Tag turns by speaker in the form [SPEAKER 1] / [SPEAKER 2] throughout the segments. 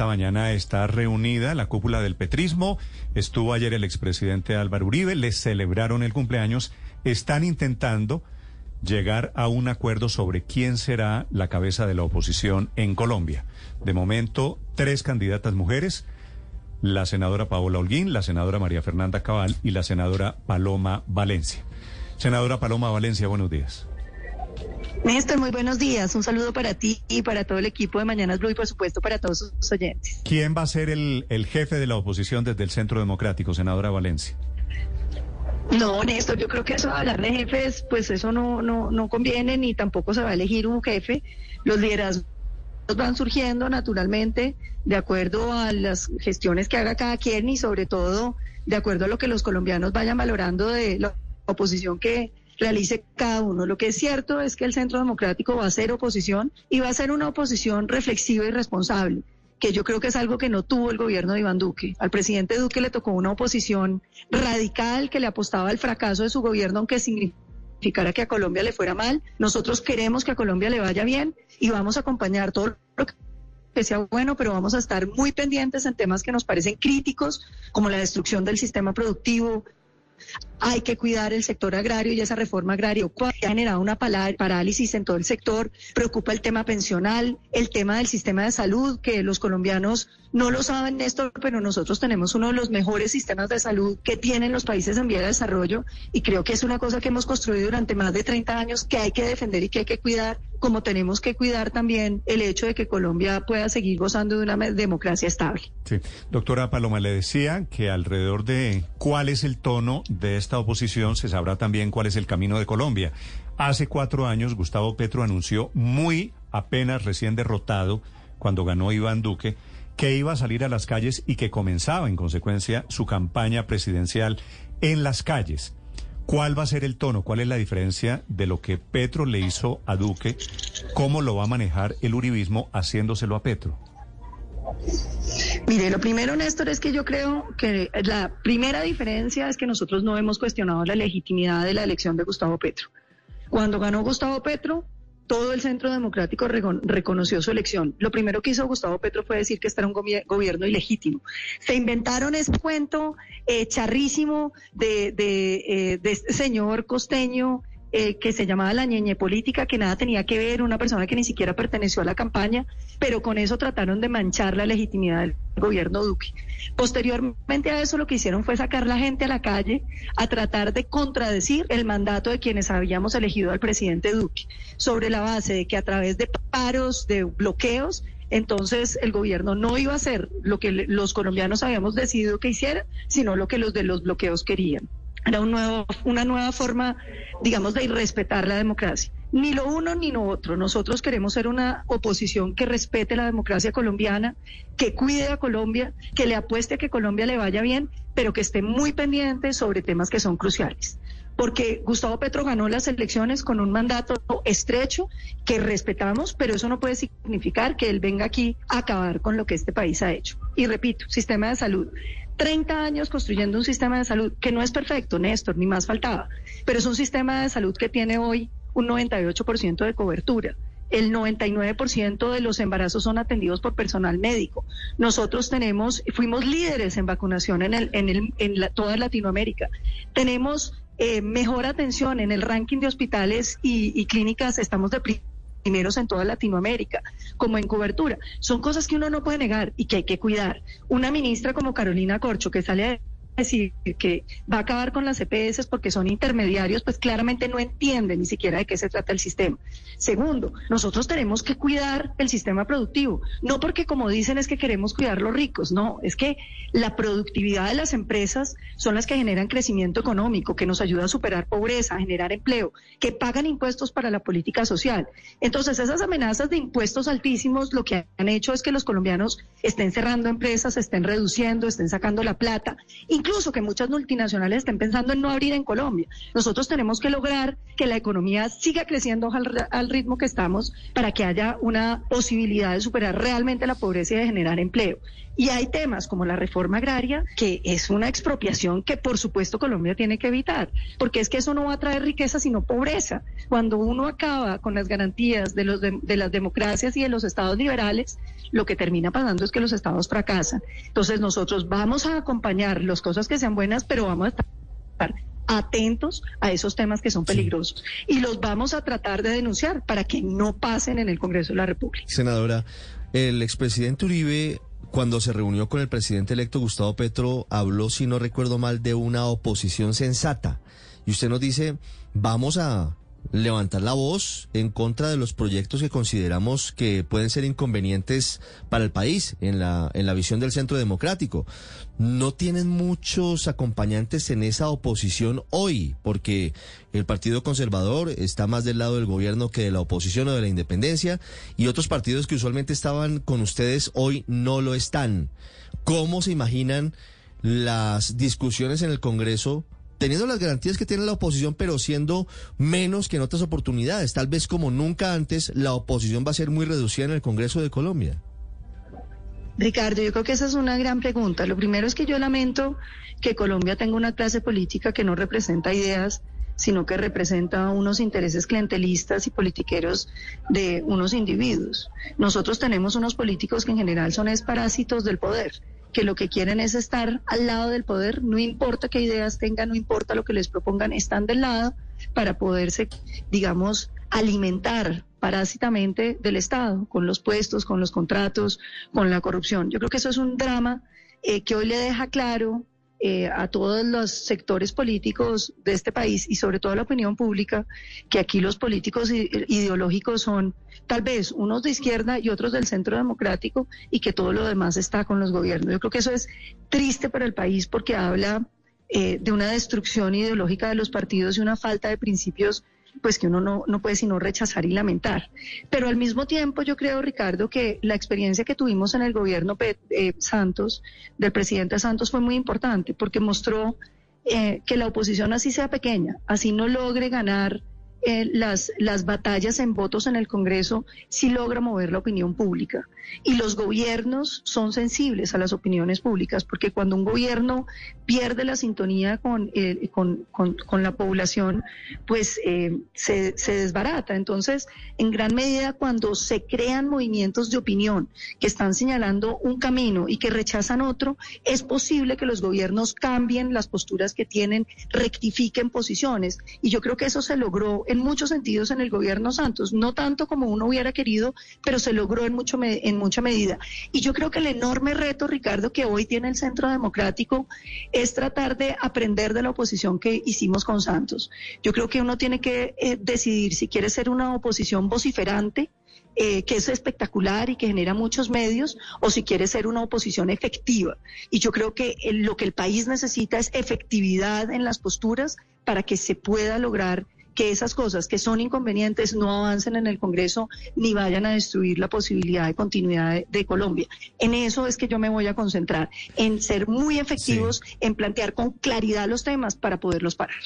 [SPEAKER 1] esta mañana está reunida la cúpula del petrismo. Estuvo ayer el expresidente Álvaro Uribe, les celebraron el cumpleaños. Están intentando llegar a un acuerdo sobre quién será la cabeza de la oposición en Colombia. De momento, tres candidatas mujeres, la senadora Paola Holguín, la senadora María Fernanda Cabal y la senadora Paloma Valencia. Senadora Paloma Valencia, buenos días.
[SPEAKER 2] Néstor, muy buenos días. Un saludo para ti y para todo el equipo de Mañanas Blue y por supuesto para todos sus oyentes.
[SPEAKER 1] ¿Quién va a ser el, el jefe de la oposición desde el Centro Democrático, senadora Valencia?
[SPEAKER 2] No, Néstor, yo creo que eso de hablar de jefes, pues eso no, no, no conviene ni tampoco se va a elegir un jefe. Los liderazgos van surgiendo naturalmente de acuerdo a las gestiones que haga cada quien y sobre todo de acuerdo a lo que los colombianos vayan valorando de la oposición que realice cada uno. Lo que es cierto es que el Centro Democrático va a ser oposición y va a ser una oposición reflexiva y responsable que yo creo que es algo que no tuvo el gobierno de Iván Duque. Al presidente Duque le tocó una oposición radical que le apostaba al fracaso de su gobierno, aunque significara que a Colombia le fuera mal. Nosotros queremos que a Colombia le vaya bien y vamos a acompañar todo lo que sea bueno, pero vamos a estar muy pendientes en temas que nos parecen críticos, como la destrucción del sistema productivo, hay que cuidar el sector agrario y esa reforma agraria ha generado una parálisis en todo el sector. Preocupa el tema pensional, el tema del sistema de salud, que los colombianos no lo saben, Néstor, pero nosotros tenemos uno de los mejores sistemas de salud que tienen los países en vía de desarrollo y creo que es una cosa que hemos construido durante más de 30 años que hay que defender y que hay que cuidar, como tenemos que cuidar también el hecho de que Colombia pueda seguir gozando de una democracia estable.
[SPEAKER 1] Sí, doctora Paloma, le decía que alrededor de cuál es el tono de esta oposición se sabrá también cuál es el camino de Colombia. Hace cuatro años Gustavo Petro anunció muy apenas recién derrotado cuando ganó Iván Duque que iba a salir a las calles y que comenzaba en consecuencia su campaña presidencial en las calles. ¿Cuál va a ser el tono? ¿Cuál es la diferencia de lo que Petro le hizo a Duque? ¿Cómo lo va a manejar el uribismo haciéndoselo a Petro?
[SPEAKER 2] Mire, lo primero, Néstor, es que yo creo que la primera diferencia es que nosotros no hemos cuestionado la legitimidad de la elección de Gustavo Petro. Cuando ganó Gustavo Petro, todo el Centro Democrático reconoció su elección. Lo primero que hizo Gustavo Petro fue decir que este era un gobierno ilegítimo. Se inventaron ese cuento eh, charrísimo de, de, eh, de este señor costeño eh, que se llamaba la ñeñe política, que nada tenía que ver, una persona que ni siquiera perteneció a la campaña, pero con eso trataron de manchar la legitimidad del gobierno Duque. Posteriormente a eso lo que hicieron fue sacar la gente a la calle a tratar de contradecir el mandato de quienes habíamos elegido al presidente Duque, sobre la base de que a través de paros, de bloqueos, entonces el gobierno no iba a hacer lo que los colombianos habíamos decidido que hiciera, sino lo que los de los bloqueos querían. Era un nuevo, una nueva forma, digamos, de irrespetar la democracia. Ni lo uno ni lo otro. Nosotros queremos ser una oposición que respete la democracia colombiana, que cuide a Colombia, que le apueste a que Colombia le vaya bien, pero que esté muy pendiente sobre temas que son cruciales. Porque Gustavo Petro ganó las elecciones con un mandato estrecho que respetamos, pero eso no puede significar que él venga aquí a acabar con lo que este país ha hecho. Y repito, sistema de salud. 30 años construyendo un sistema de salud que no es perfecto, Néstor, ni más faltaba, pero es un sistema de salud que tiene hoy un 98% de cobertura. El 99% de los embarazos son atendidos por personal médico. Nosotros tenemos, fuimos líderes en vacunación en, el, en, el, en toda Latinoamérica. Tenemos eh, mejor atención en el ranking de hospitales y, y clínicas, estamos de primeros en toda Latinoamérica, como en cobertura. Son cosas que uno no puede negar y que hay que cuidar. Una ministra como Carolina Corcho, que sale decir que va a acabar con las EPS porque son intermediarios, pues claramente no entiende ni siquiera de qué se trata el sistema. Segundo, nosotros tenemos que cuidar el sistema productivo, no porque como dicen es que queremos cuidar los ricos, no, es que la productividad de las empresas son las que generan crecimiento económico, que nos ayuda a superar pobreza, a generar empleo, que pagan impuestos para la política social. Entonces, esas amenazas de impuestos altísimos lo que han hecho es que los colombianos estén cerrando empresas, estén reduciendo, estén sacando la plata, incluso incluso que muchas multinacionales estén pensando en no abrir en Colombia. Nosotros tenemos que lograr que la economía siga creciendo al, ritmo que estamos para que haya una posibilidad de superar realmente la pobreza y de generar empleo. Y hay temas como la reforma agraria, que es una expropiación que por supuesto Colombia tiene que evitar, porque es que eso no va a traer riqueza sino pobreza. Cuando uno acaba con las garantías de, los de las democracias y de los estados liberales, lo que termina pasando es que los estados fracasan. Entonces nosotros vamos a acompañar las cosas que sean buenas, pero vamos a estar atentos a esos temas que son peligrosos y los vamos a tratar de denunciar para que no pasen en el Congreso de la República.
[SPEAKER 3] Senadora, el expresidente Uribe cuando se reunió con el presidente electo Gustavo Petro, habló, si no recuerdo mal, de una oposición sensata. Y usted nos dice, vamos a levantar la voz en contra de los proyectos que consideramos que pueden ser inconvenientes para el país en la, en la visión del centro democrático. No tienen muchos acompañantes en esa oposición hoy, porque el Partido Conservador está más del lado del gobierno que de la oposición o de la independencia, y otros partidos que usualmente estaban con ustedes hoy no lo están. ¿Cómo se imaginan las discusiones en el Congreso? Teniendo las garantías que tiene la oposición, pero siendo menos que en otras oportunidades. Tal vez como nunca antes, la oposición va a ser muy reducida en el Congreso de Colombia.
[SPEAKER 2] Ricardo, yo creo que esa es una gran pregunta. Lo primero es que yo lamento que Colombia tenga una clase política que no representa ideas, sino que representa unos intereses clientelistas y politiqueros de unos individuos. Nosotros tenemos unos políticos que en general son parásitos del poder que lo que quieren es estar al lado del poder, no importa qué ideas tengan, no importa lo que les propongan, están del lado para poderse, digamos, alimentar parásitamente del Estado, con los puestos, con los contratos, con la corrupción. Yo creo que eso es un drama eh, que hoy le deja claro eh, a todos los sectores políticos de este país y sobre todo a la opinión pública que aquí los políticos ideológicos son tal vez unos de izquierda y otros del centro democrático y que todo lo demás está con los gobiernos. Yo creo que eso es triste para el país porque habla eh, de una destrucción ideológica de los partidos y una falta de principios pues que uno no, no puede sino rechazar y lamentar. Pero al mismo tiempo yo creo, Ricardo, que la experiencia que tuvimos en el gobierno eh, Santos, del presidente Santos, fue muy importante porque mostró eh, que la oposición así sea pequeña, así no logre ganar eh, las, las batallas en votos en el Congreso sí logra mover la opinión pública. Y los gobiernos son sensibles a las opiniones públicas, porque cuando un gobierno pierde la sintonía con, eh, con, con, la población, pues eh, se, se desbarata. Entonces, en gran medida, cuando se crean movimientos de opinión que están señalando un camino y que rechazan otro, es posible que los gobiernos cambien las posturas que tienen, rectifiquen posiciones. Y yo creo que eso se logró en muchos sentidos en el gobierno Santos, no tanto como uno hubiera querido, pero se logró en, mucho, en mucha medida. Y yo creo que el enorme reto, Ricardo, que hoy tiene el Centro Democrático es tratar de aprender de la oposición que hicimos con Santos. Yo creo que uno tiene que eh, decidir si quiere ser una oposición vociferante, eh, que es espectacular y que genera muchos medios, o si quiere ser una oposición efectiva. Y yo creo que lo que el país necesita es efectividad en las posturas para que se pueda lograr que esas cosas que son inconvenientes no avancen en el Congreso ni vayan a destruir la posibilidad de continuidad de, Colombia. En eso es que yo me voy a concentrar, en ser muy efectivos, en plantear con claridad los temas para poderlos parar.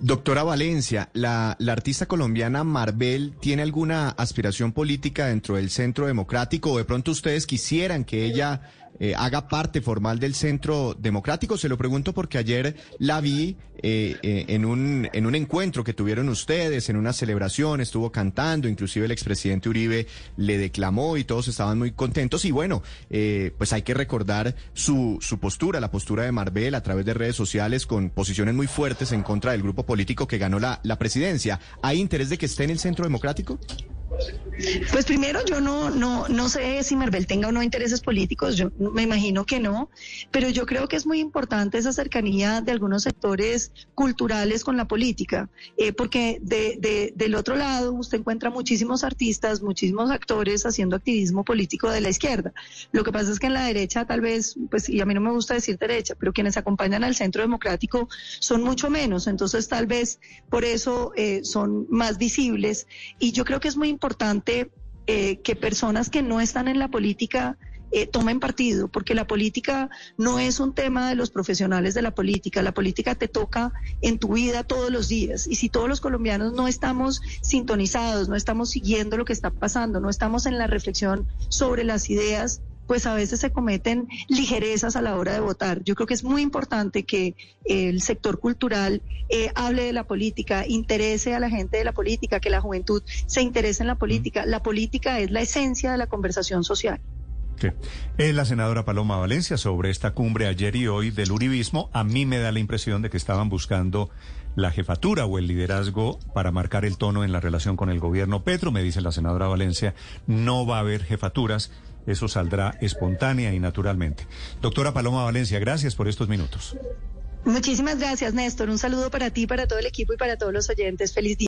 [SPEAKER 4] Doctora Valencia, la, la, artista colombiana Marvel tiene alguna aspiración política dentro del centro democrático o de pronto ustedes quisieran que ella eh, haga parte formal del centro democrático? Se lo pregunto porque ayer la vi eh, eh, en, un, en un encuentro que tuvieron ustedes, en una celebración, estuvo cantando, inclusive el expresidente Uribe le declamó y todos estaban muy contentos. Y bueno, pues hay que recordar su, su postura, la postura de Marvel a través de redes sociales con posiciones muy fuertes en contra del grupo político que ganó la, la presidencia. ¿Hay interés de que esté en el centro democrático?
[SPEAKER 2] Pues primero yo no, no, no sé si Marvel tenga o no intereses políticos, yo me imagino que no, pero yo creo que es muy importante esa cercanía de algunos sectores culturales con la política, eh, porque de, del otro lado usted encuentra muchísimos artistas, muchísimos actores haciendo activismo político de la izquierda. Lo que pasa es que en la derecha tal vez, pues y a mí no me gusta decir derecha, pero quienes acompañan al centro democrático son mucho menos, entonces tal vez por eso eh, son más visibles y yo creo que es muy importante importante eh, que personas que no están en la política eh, tomen partido, porque la política no es un tema de los profesionales de la política, la política te toca en tu vida todos los días. Y si todos los colombianos no estamos sintonizados, no estamos siguiendo lo que está pasando, no estamos en la reflexión sobre las ideas, pues a veces se cometen ligerezas a la hora de votar. Yo creo que es muy importante que el sector cultural eh, hable de la política, interese a la gente de la política, que la juventud se interese en la política. La política es la esencia de la conversación social.
[SPEAKER 1] Sí. Es la senadora Paloma Valencia sobre esta cumbre ayer y hoy del uribismo. A mí me da la impresión de que estaban buscando la jefatura o el liderazgo para marcar el tono en la relación con el gobierno Petro. Me dice la senadora Valencia, no va a haber jefaturas eso saldrá espontánea y naturalmente. Doctora Paloma Valencia, gracias por estos minutos.
[SPEAKER 2] Muchísimas gracias, Néstor. Un saludo para ti, para todo el equipo y para todos los oyentes. Feliz día.